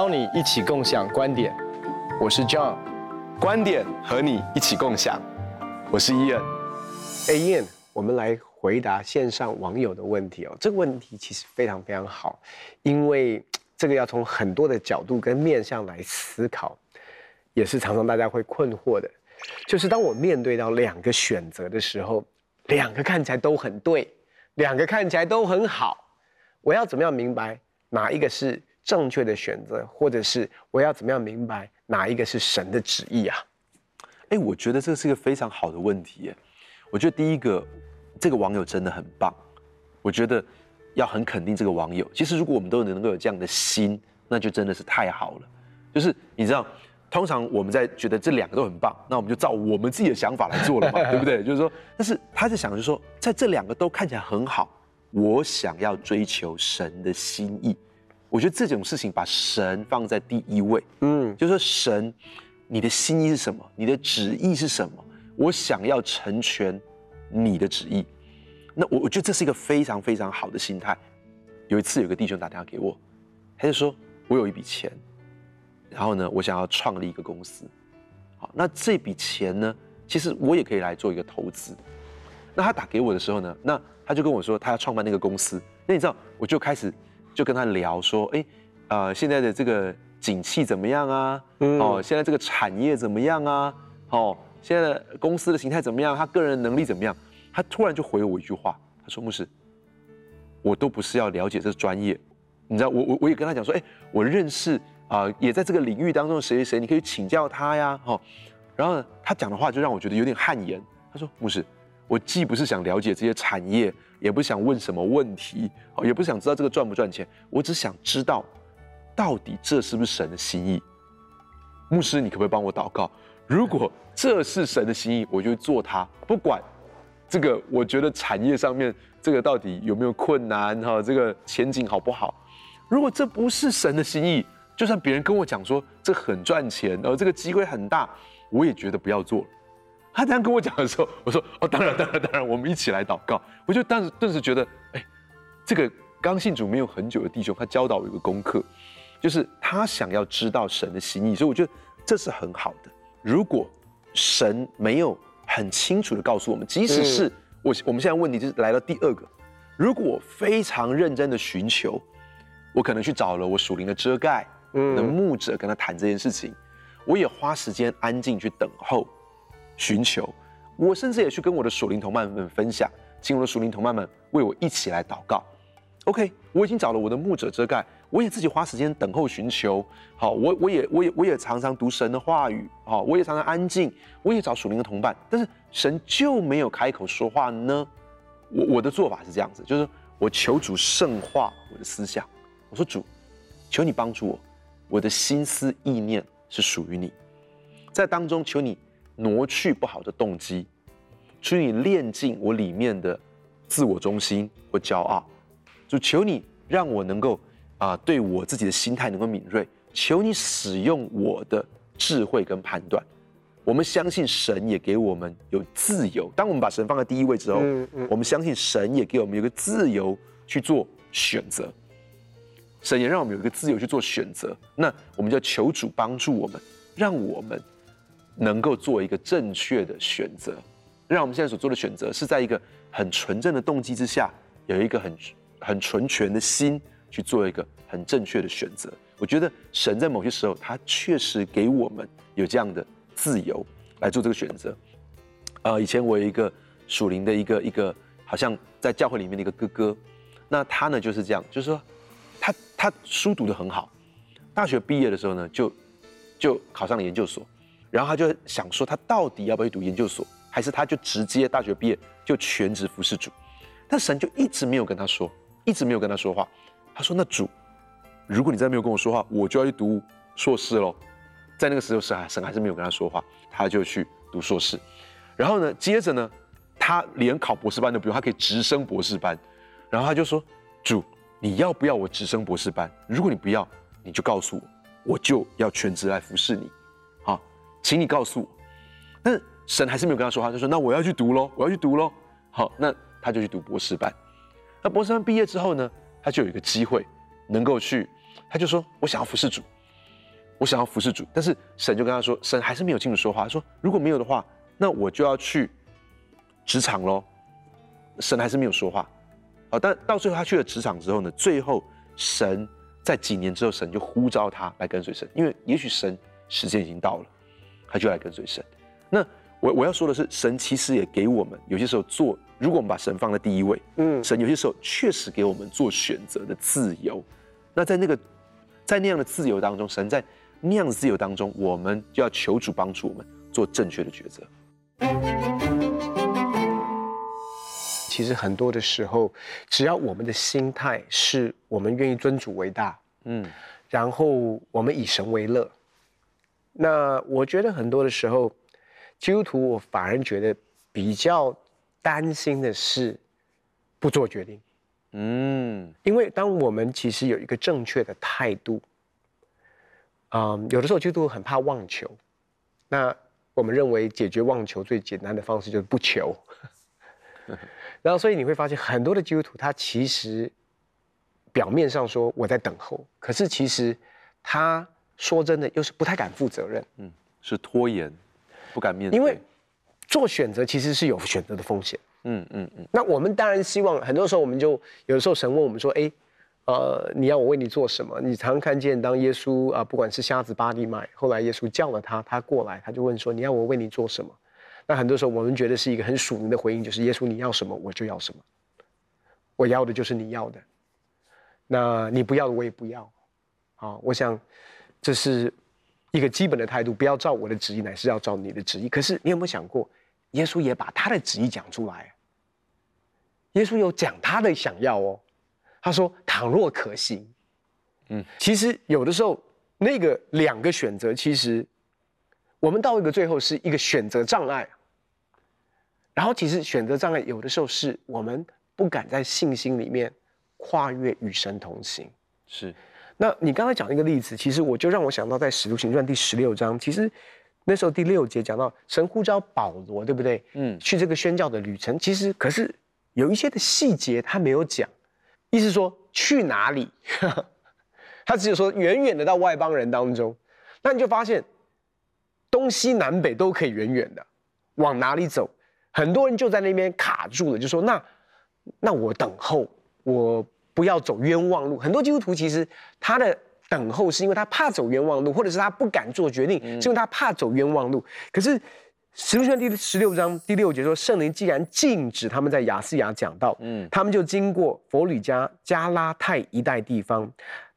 邀你一起共享观点，我是 John，观点和你一起共享，我是 Ian。哎，Ian，我们来回答线上网友的问题哦。这个问题其实非常非常好，因为这个要从很多的角度跟面向来思考，也是常常大家会困惑的。就是当我面对到两个选择的时候，两个看起来都很对，两个看起来都很好，我要怎么样明白哪一个是正确的选择，或者是我要怎么样明白哪一个是神的旨意啊？哎，我觉得这是一个非常好的问题耶。我觉得第一个，这个网友真的很棒，我觉得要很肯定这个网友。其实如果我们都能够有这样的心，那就真的是太好了。就是你知道。通常我们在觉得这两个都很棒，那我们就照我们自己的想法来做了嘛，对不对？就是说，但是他在想，就是说，在这两个都看起来很好，我想要追求神的心意。我觉得这种事情把神放在第一位，嗯，就是说神，你的心意是什么？你的旨意是什么？我想要成全你的旨意。那我我觉得这是一个非常非常好的心态。有一次有个弟兄打电话给我，他就说我有一笔钱。然后呢，我想要创立一个公司，好，那这笔钱呢，其实我也可以来做一个投资。那他打给我的时候呢，那他就跟我说他要创办那个公司。那你知道，我就开始就跟他聊说，哎，呃，现在的这个景气怎么样啊？哦，现在这个产业怎么样啊？哦，现在的公司的形态怎么样？他个人的能力怎么样？他突然就回了我一句话，他说：“牧师，我都不是要了解这专业，你知道，我我我也跟他讲说，哎，我认识。”啊，也在这个领域当中，谁谁谁，你可以请教他呀，哈。然后，他讲的话就让我觉得有点汗颜。他说：“牧师，我既不是想了解这些产业，也不想问什么问题，也不想知道这个赚不赚钱，我只想知道，到底这是不是神的心意？牧师，你可不可以帮我祷告？如果这是神的心意，我就做它，不管这个，我觉得产业上面这个到底有没有困难，哈，这个前景好不好？如果这不是神的心意。”就算别人跟我讲说这很赚钱，呃，这个机会很大，我也觉得不要做了。他这样跟我讲的时候，我说哦，当然，当然，当然，我们一起来祷告。我就当时顿时觉得，哎，这个刚信主没有很久的弟兄，他教导我一个功课，就是他想要知道神的心意，所以我觉得这是很好的。如果神没有很清楚的告诉我们，即使是我，我们现在问题就是来到第二个，如果我非常认真的寻求，我可能去找了我属灵的遮盖。的牧者跟他谈这件事情，我也花时间安静去等候、寻求。我甚至也去跟我的属灵同伴们分享，请我的属灵同伴们为我一起来祷告。OK，我已经找了我的牧者遮盖，我也自己花时间等候寻求。好，我我也我也我也常常读神的话语。好，我也常常安静，我也找属灵的同伴，但是神就没有开口说话呢。我我的做法是这样子，就是我求主圣化我的思想。我说主，求你帮助我。我的心思意念是属于你，在当中求你挪去不好的动机，求你炼净我里面的自我中心或骄傲，就求你让我能够啊对我自己的心态能够敏锐，求你使用我的智慧跟判断。我们相信神也给我们有自由，当我们把神放在第一位之后，我们相信神也给我们有个自由去做选择。神也让我们有一个自由去做选择，那我们就求主帮助我们，让我们能够做一个正确的选择，让我们现在所做的选择是在一个很纯正的动机之下，有一个很很纯全的心去做一个很正确的选择。我觉得神在某些时候，他确实给我们有这样的自由来做这个选择。呃，以前我有一个属灵的一个一个，好像在教会里面的一个哥哥，那他呢就是这样，就是说。他他书读得很好，大学毕业的时候呢，就就考上了研究所，然后他就想说，他到底要不要去读研究所，还是他就直接大学毕业就全职服侍主？但神就一直没有跟他说，一直没有跟他说话。他说：“那主，如果你再没有跟我说话，我就要去读硕士喽。”在那个时候，神神还是没有跟他说话，他就去读硕士。然后呢，接着呢，他连考博士班都不用，他可以直升博士班。然后他就说：“主。”你要不要我直升博士班？如果你不要，你就告诉我，我就要全职来服侍你。请你告诉我。但是神还是没有跟他说话，就说那我要去读喽，我要去读喽。好，那他就去读博士班。那博士班毕业之后呢，他就有一个机会能够去，他就说我想要服侍主，我想要服侍主，但是神就跟他说，神还是没有清楚说话，说如果没有的话，那我就要去职场喽。神还是没有说话，好，但到最后他去了职场之后呢，最后神在几年之后，神就呼召他来跟随神，因为也许神时间已经到了，他就来跟随神。那我我要说的是，神其实也给我们有些时候做，如果我们把神放在第一位，嗯，神有些时候确实给我们做选择的自由。那在那个在那样的自由当中，神在。那样的自由当中，我们就要求主帮助我们做正确的抉择。其实很多的时候，只要我们的心态是我们愿意尊主为大，嗯，然后我们以神为乐，那我觉得很多的时候，基督徒我反而觉得比较担心的是不做决定，嗯，因为当我们其实有一个正确的态度。嗯，有的时候基督徒很怕妄求，那我们认为解决妄求最简单的方式就是不求。然后，所以你会发现很多的基督徒，他其实表面上说我在等候，可是其实他说真的又是不太敢负责任，嗯，是拖延，不敢面对。因为做选择其实是有选择的风险，嗯嗯嗯。那我们当然希望，很多时候我们就有的时候神问我们说，哎。呃，你要我为你做什么？你常常看见，当耶稣啊、呃，不管是瞎子巴底买，后来耶稣叫了他，他过来，他就问说：“你要我为你做什么？”那很多时候我们觉得是一个很属灵的回应，就是耶稣你要什么我就要什么，我要的就是你要的，那你不要的我也不要。好，我想这是一个基本的态度，不要照我的旨意，乃是要照你的旨意。可是你有没有想过，耶稣也把他的旨意讲出来？耶稣有讲他的想要哦。他说：“倘若可行，嗯，其实有的时候那个两个选择，其实我们到一个最后是一个选择障碍。然后，其实选择障碍有的时候是我们不敢在信心里面跨越与神同行。是，那你刚才讲那个例子，其实我就让我想到在《使徒行传》第十六章，其实那时候第六节讲到神呼召保罗，对不对？嗯，去这个宣教的旅程，其实可是有一些的细节他没有讲。”意思说去哪里？他只有说远远的到外邦人当中，那你就发现东西南北都可以远远的往哪里走，很多人就在那边卡住了，就说那那我等候，我不要走冤枉路。很多基督徒其实他的等候是因为他怕走冤枉路，或者是他不敢做决定，是因为他怕走冤枉路。可是。使徒行传第十六章第六节说：“圣灵既然禁止他们在亚细亚讲道，嗯，他们就经过佛吕加、加拉泰一带地方，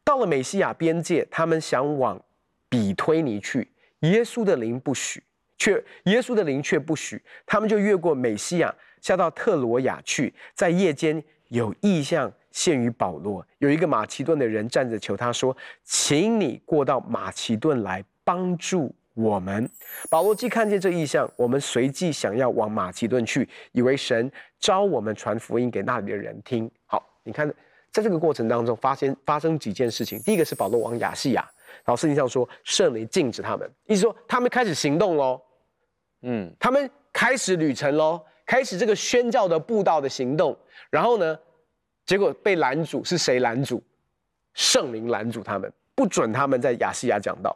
到了美西亚边界，他们想往比推尼去，耶稣的灵不许，却耶稣的灵却不许，他们就越过美西亚，下到特罗亚去，在夜间有异象现于保罗，有一个马其顿的人站着求他说，请你过到马其顿来帮助。”我们保罗既看见这意象，我们随即想要往马其顿去，以为神召我们传福音给那里的人听。好，你看，在这个过程当中发现发生几件事情。第一个是保罗往亚细亚，然后圣经上说圣灵禁止他们，意思说他们开始行动喽，嗯，他们开始旅程喽，开始这个宣教的布道的行动。然后呢，结果被拦阻，是谁拦阻？圣灵拦阻他们，不准他们在亚细亚讲道。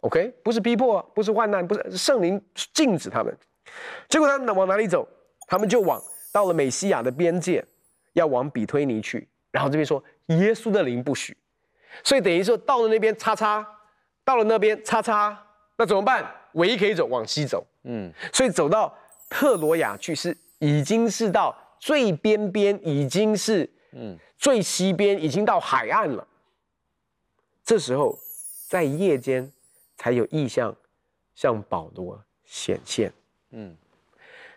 OK，不是逼迫，不是患难，不是圣灵禁止他们。结果他们往哪里走？他们就往到了美西亚的边界，要往比推尼去。然后这边说耶稣的灵不许，所以等于说到了那边叉叉，到了那边叉叉，那怎么办？唯一可以走往西走。嗯，所以走到特罗亚去是已经是到最边边，已经是嗯最西边，已经到海岸了。这时候在夜间。才有意象向保罗显现，嗯，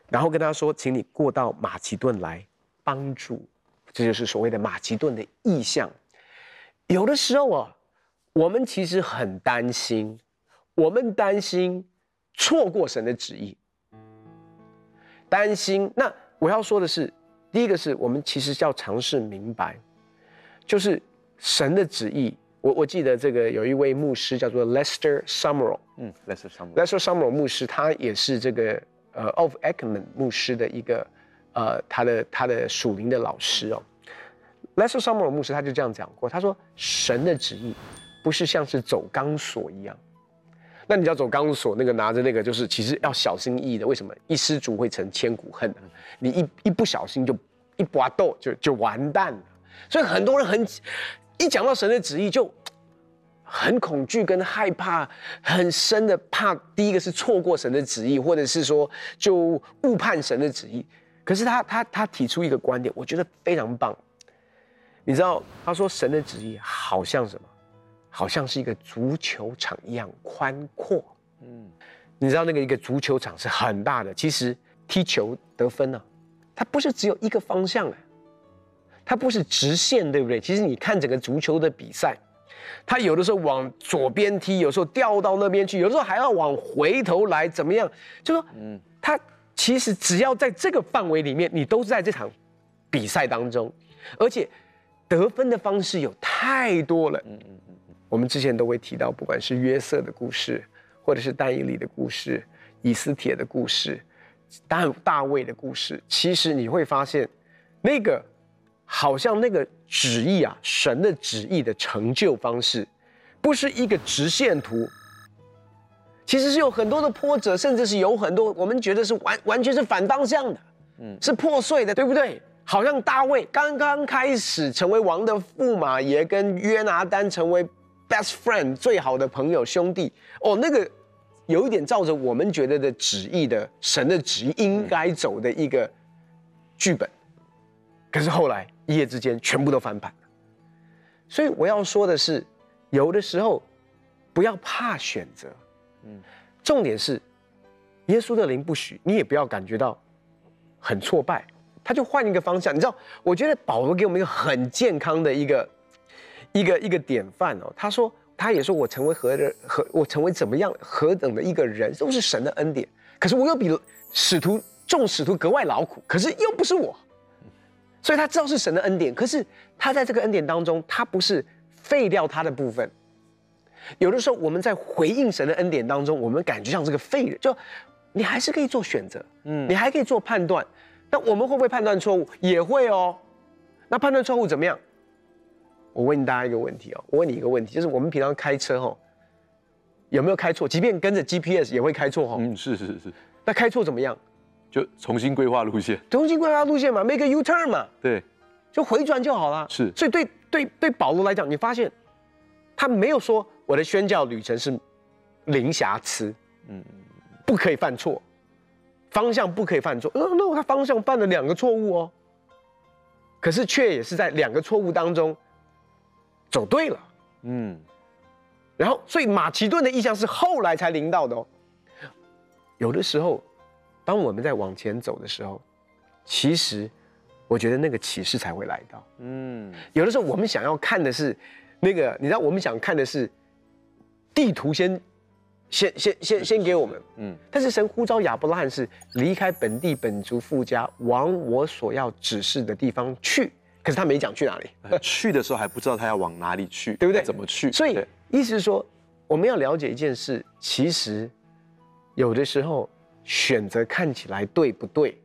然后跟他说，请你过到马其顿来帮助，这就是所谓的马其顿的意象。有的时候啊，我们其实很担心，我们担心错过神的旨意，担心。那我要说的是，第一个是我们其实要尝试明白，就是神的旨意。我我记得这个有一位牧师叫做 Lester Sumrall，嗯，Lester Sumrall，Lester Sumrall 牧师，他也是这个呃 Of Ekman 牧师的一个呃他的他的属灵的老师哦。Lester Sumrall 牧师他就这样讲过，他说神的旨意不是像是走钢索一样。那你要走钢索，那个拿着那个，就是其实要小心翼翼的。为什么？一失足会成千古恨，你一一不小心就一拔豆就就完蛋了。所以很多人很一讲到神的旨意就很恐惧跟害怕，很深的怕。第一个是错过神的旨意，或者是说就误判神的旨意。可是他他他提出一个观点，我觉得非常棒。你知道，他说神的旨意好像什么？好像是一个足球场一样宽阔。嗯，你知道那个一个足球场是很大的，其实踢球得分呢、啊，它不是只有一个方向的，它不是直线，对不对？其实你看整个足球的比赛，它有的时候往左边踢，有时候掉到那边去，有的时候还要往回头来，怎么样？就说，嗯，它其实只要在这个范围里面，你都是在这场比赛当中，而且得分的方式有太多了。嗯嗯。我们之前都会提到，不管是约瑟的故事，或者是但以理的故事、以斯帖的故事、大大卫的故事，其实你会发现，那个好像那个旨意啊，神的旨意的成就方式，不是一个直线图，其实是有很多的波折，甚至是有很多我们觉得是完完全是反方向的，嗯，是破碎的，对不对？好像大卫刚刚开始成为王的驸马爷，跟约拿丹成为。Best friend 最好的朋友兄弟哦，那个有一点照着我们觉得的旨意的神的旨意应该走的一个剧本，可是后来一夜之间全部都翻盘了。所以我要说的是，有的时候不要怕选择，嗯，重点是耶稣的灵不许，你也不要感觉到很挫败，他就换一个方向。你知道，我觉得保罗给我们一个很健康的一个。一个一个典范哦，他说，他也说我成为何的何，我成为怎么样何等的一个人，都是神的恩典。可是我又比使徒众使徒格外劳苦，可是又不是我，所以他知道是神的恩典。可是他在这个恩典当中，他不是废掉他的部分。有的时候我们在回应神的恩典当中，我们感觉像是个废人，就你还是可以做选择，嗯，你还可以做判断。那我们会不会判断错误？也会哦。那判断错误怎么样？我问大家一个问题哦，我问你一个问题，就是我们平常开车哦，有没有开错？即便跟着 GPS 也会开错哈。嗯，是是是。那开错怎么样？就重新规划路线。重新规划路线嘛，make a U-turn 嘛。对。就回转就好了。是。所以对对对，保罗来讲，你发现他没有说我的宣教旅程是零瑕疵，嗯，不可以犯错，方向不可以犯错。那那他方向犯了两个错误哦，可是却也是在两个错误当中。走对了，嗯，然后所以马其顿的意象是后来才领到的哦。有的时候，当我们在往前走的时候，其实我觉得那个启示才会来到，嗯。有的时候我们想要看的是那个，你知道，我们想看的是地图先，先先先先给我们，嗯。但是神呼召亚伯拉罕是离开本地本族富家，往我所要指示的地方去。可是他没讲去哪里，去的时候还不知道他要往哪里去，对不对？怎么去？所以意思是说，我们要了解一件事，其实有的时候选择看起来对不对，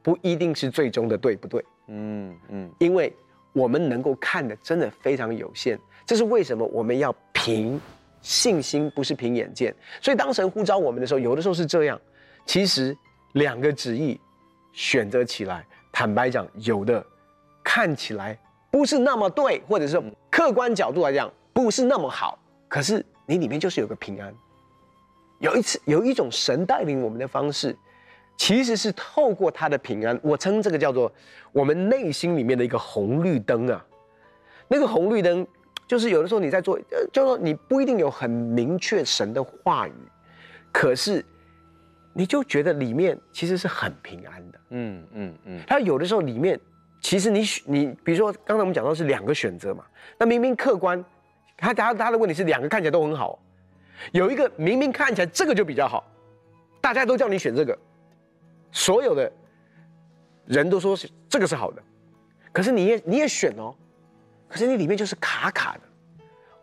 不一定是最终的对不对。嗯嗯，因为我们能够看的真的非常有限，这是为什么我们要凭信心，不是凭眼见。所以当神呼召我们的时候，有的时候是这样。其实两个旨意选择起来，坦白讲，有的。看起来不是那么对，或者是客观角度来讲不是那么好，可是你里面就是有个平安。有一次有一种神带领我们的方式，其实是透过他的平安，我称这个叫做我们内心里面的一个红绿灯啊。那个红绿灯就是有的时候你在做，呃，就说你不一定有很明确神的话语，可是你就觉得里面其实是很平安的。嗯嗯嗯，他有的时候里面。其实你你比如说刚才我们讲到是两个选择嘛，那明明客观，他他他的问题是两个看起来都很好，有一个明明看起来这个就比较好，大家都叫你选这个，所有的人都说是这个是好的，可是你也你也选哦，可是你里面就是卡卡的，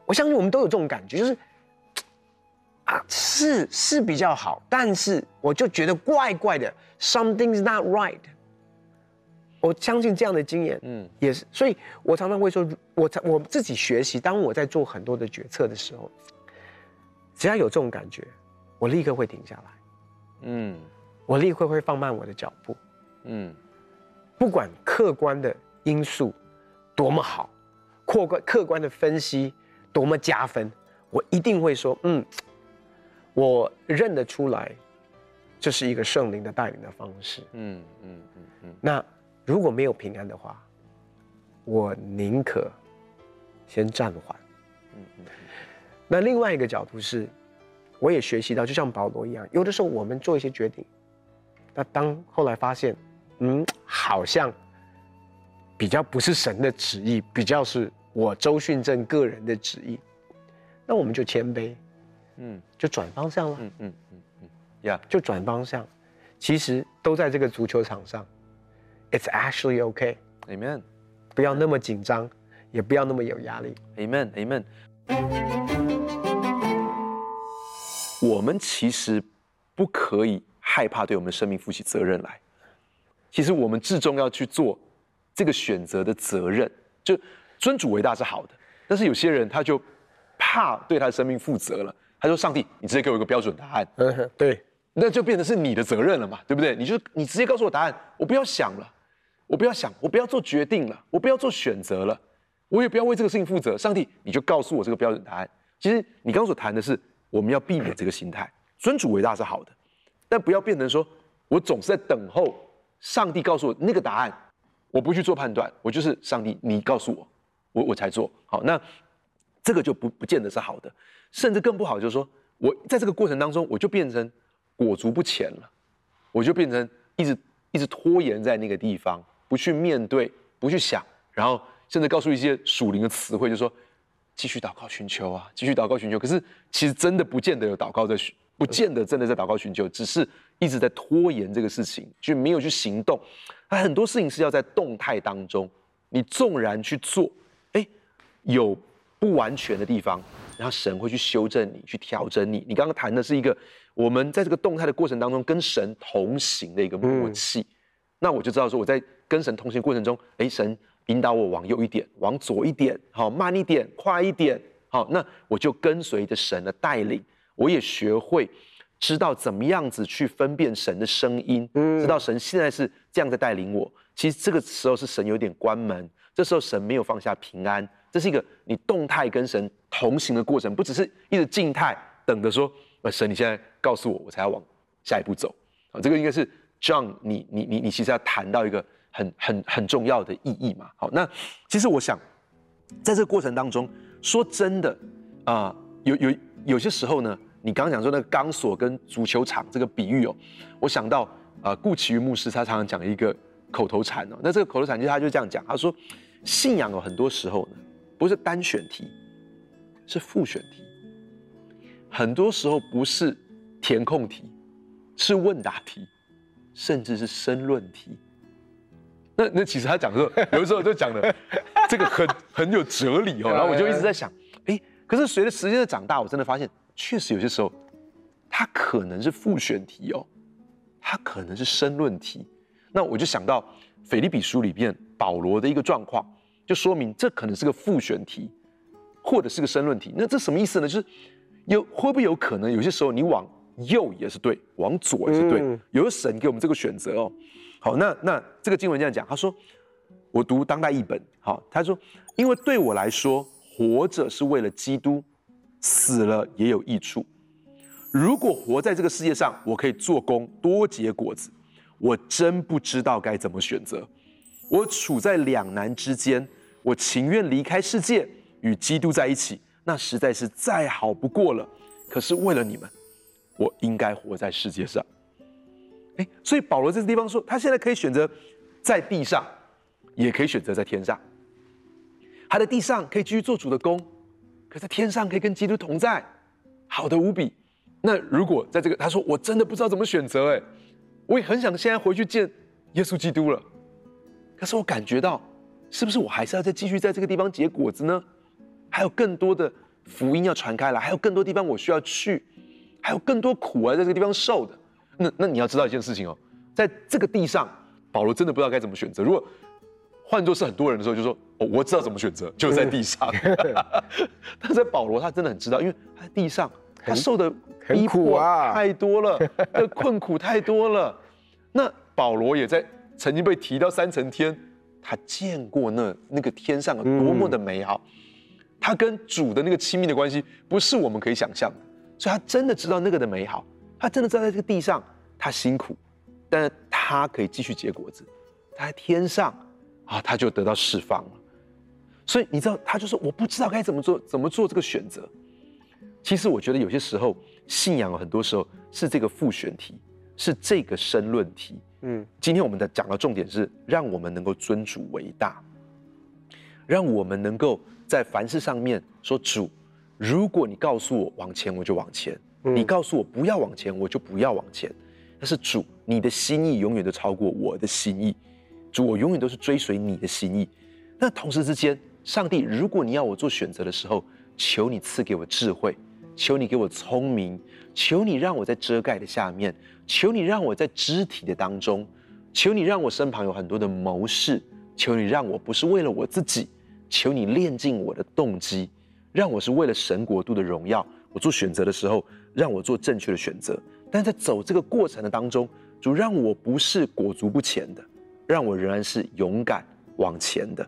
我相信我们都有这种感觉，就是啊是是比较好，但是我就觉得怪怪的，something's not right。我相信这样的经验，嗯，也是，所以我常常会说，我我自己学习，当我在做很多的决策的时候，只要有这种感觉，我立刻会停下来，嗯，我立刻会放慢我的脚步，嗯，不管客观的因素多么好，客观客观的分析多么加分，我一定会说，嗯，我认得出来。这是一个圣灵的带领的方式。嗯嗯嗯嗯。那如果没有平安的话，我宁可先暂缓。嗯嗯。那另外一个角度是，我也学习到，就像保罗一样，有的时候我们做一些决定，那当后来发现，嗯，好像比较不是神的旨意，比较是我周训正个人的旨意，那我们就谦卑，嗯，就转方向了。嗯嗯。呀，Yeah. 就转方向，其实都在这个足球场上，It's actually okay. Amen. 不要那么紧张，也不要那么有压力。Amen. Amen. 我们其实不可以害怕对我们生命负起责任来。其实我们至终要去做这个选择的责任，就尊主为大是好的。但是有些人他就怕对他的生命负责了，他说：“上帝，你直接给我一个标准答案。”嗯，对。那就变成是你的责任了嘛，对不对？你就你直接告诉我答案，我不要想了，我不要想，我不要做决定了，我不要做选择了，我也不要为这个事情负责。上帝，你就告诉我这个标准答案。其实你刚所谈的是，我们要避免这个心态，尊主伟大是好的，但不要变成说我总是在等候上帝告诉我那个答案，我不去做判断，我就是上帝，你告诉我，我我才做好。那这个就不不见得是好的，甚至更不好，就是说我在这个过程当中，我就变成。裹足不前了，我就变成一直一直拖延在那个地方，不去面对，不去想，然后甚至告诉一些属灵的词汇，就说继续祷告寻求啊，继续祷告寻求。可是其实真的不见得有祷告在寻，不见得真的在祷告寻求，只是一直在拖延这个事情，就没有去行动。那很多事情是要在动态当中，你纵然去做，哎，有不完全的地方，然后神会去修正你，去调整你。你刚刚谈的是一个。我们在这个动态的过程当中，跟神同行的一个默契，嗯、那我就知道说，我在跟神同行过程中，哎，神引导我往右一点，往左一点，好，慢一点，快一点，好，那我就跟随着神的带领，我也学会知道怎么样子去分辨神的声音，嗯、知道神现在是这样在带领我。其实这个时候是神有点关门，这时候神没有放下平安，这是一个你动态跟神同行的过程，不只是一直静态等着说。呃，神，你现在告诉我，我才要往下一步走啊！这个应该是 John，你你你你其实要谈到一个很很很重要的意义嘛。好，那其实我想，在这个过程当中，说真的啊、有有有些时候呢，你刚刚讲说那个钢索跟足球场这个比喻哦，我想到啊，顾启云牧师他常常讲一个口头禅哦，那这个口头禅就他就这样讲，他说信仰有很多时候呢，不是单选题，是复选题。很多时候不是填空题，是问答题，甚至是申论题。那那其实他讲候，有的时候就讲的这个很很有哲理哦。然后我就一直在想，哎，可是随着时间的长大，我真的发现，确实有些时候，它可能是复选题哦，它可能是申论题。那我就想到腓立比书里面保罗的一个状况，就说明这可能是个复选题，或者是个申论题。那这什么意思呢？就是。有会不会有可能，有些时候你往右也是对，往左也是对，嗯、有神给我们这个选择哦。好，那那这个经文这样讲，他说，我读当代译本，好，他说，因为对我来说，活着是为了基督，死了也有益处。如果活在这个世界上，我可以做工多结果子，我真不知道该怎么选择。我处在两难之间，我情愿离开世界，与基督在一起。那实在是再好不过了，可是为了你们，我应该活在世界上。诶，所以保罗这个地方说，他现在可以选择在地上，也可以选择在天上。他在地上可以继续做主的工，可在天上可以跟基督同在，好的无比。那如果在这个，他说我真的不知道怎么选择，诶，我也很想现在回去见耶稣基督了，可是我感觉到，是不是我还是要再继续在这个地方结果子呢？还有更多的福音要传开来，还有更多地方我需要去，还有更多苦啊，在这个地方受的。那那你要知道一件事情哦，在这个地上，保罗真的不知道该怎么选择。如果换作是很多人的时候，就说哦，我知道怎么选择，就在地上。但是保罗他真的很知道，因为他在地上，他受的逼迫太多了，那困苦太多了。那保罗也在曾经被提到三层天，他见过那那个天上有多么的美好，他跟主的那个亲密的关系不是我们可以想象的，所以他真的知道那个的美好，他真的站在这个地上，他辛苦，但是他可以继续结果子，他在天上。啊，他就得到释放了。所以你知道，他就说我不知道该怎么做，怎么做这个选择。其实我觉得有些时候，信仰很多时候是这个复选题，是这个申论题。嗯，今天我们的讲的重点是，让我们能够尊主为大，让我们能够在凡事上面说主，如果你告诉我往前，我就往前；你告诉我不要往前，我就不要往前。但是主，你的心意永远都超过我的心意。主，我永远都是追随你的心意。那同时之间，上帝，如果你要我做选择的时候，求你赐给我智慧，求你给我聪明，求你让我在遮盖的下面，求你让我在肢体的当中，求你让我身旁有很多的谋士，求你让我不是为了我自己，求你炼尽我的动机，让我是为了神国度的荣耀。我做选择的时候，让我做正确的选择。但在走这个过程的当中，主让我不是裹足不前的。让我仍然是勇敢往前的，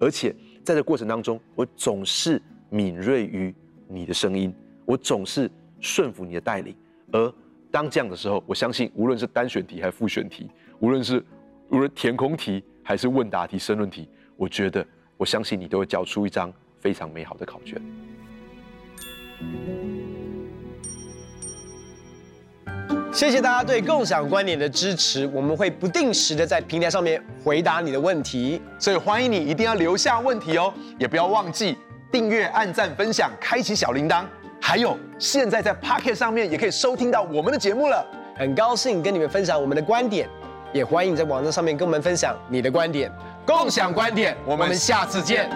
而且在这过程当中，我总是敏锐于你的声音，我总是顺服你的带领。而当这样的时候，我相信无论是单选题还是复选题，无论是无论填空题还是问答题、申论题，我觉得我相信你都会交出一张非常美好的考卷。谢谢大家对共享观点的支持，我们会不定时的在平台上面回答你的问题，所以欢迎你一定要留下问题哦，也不要忘记订阅、按赞、分享、开启小铃铛，还有现在在 Pocket 上面也可以收听到我们的节目了。很高兴跟你们分享我们的观点，也欢迎你在网站上面跟我们分享你的观点，共享观点，我们下次见。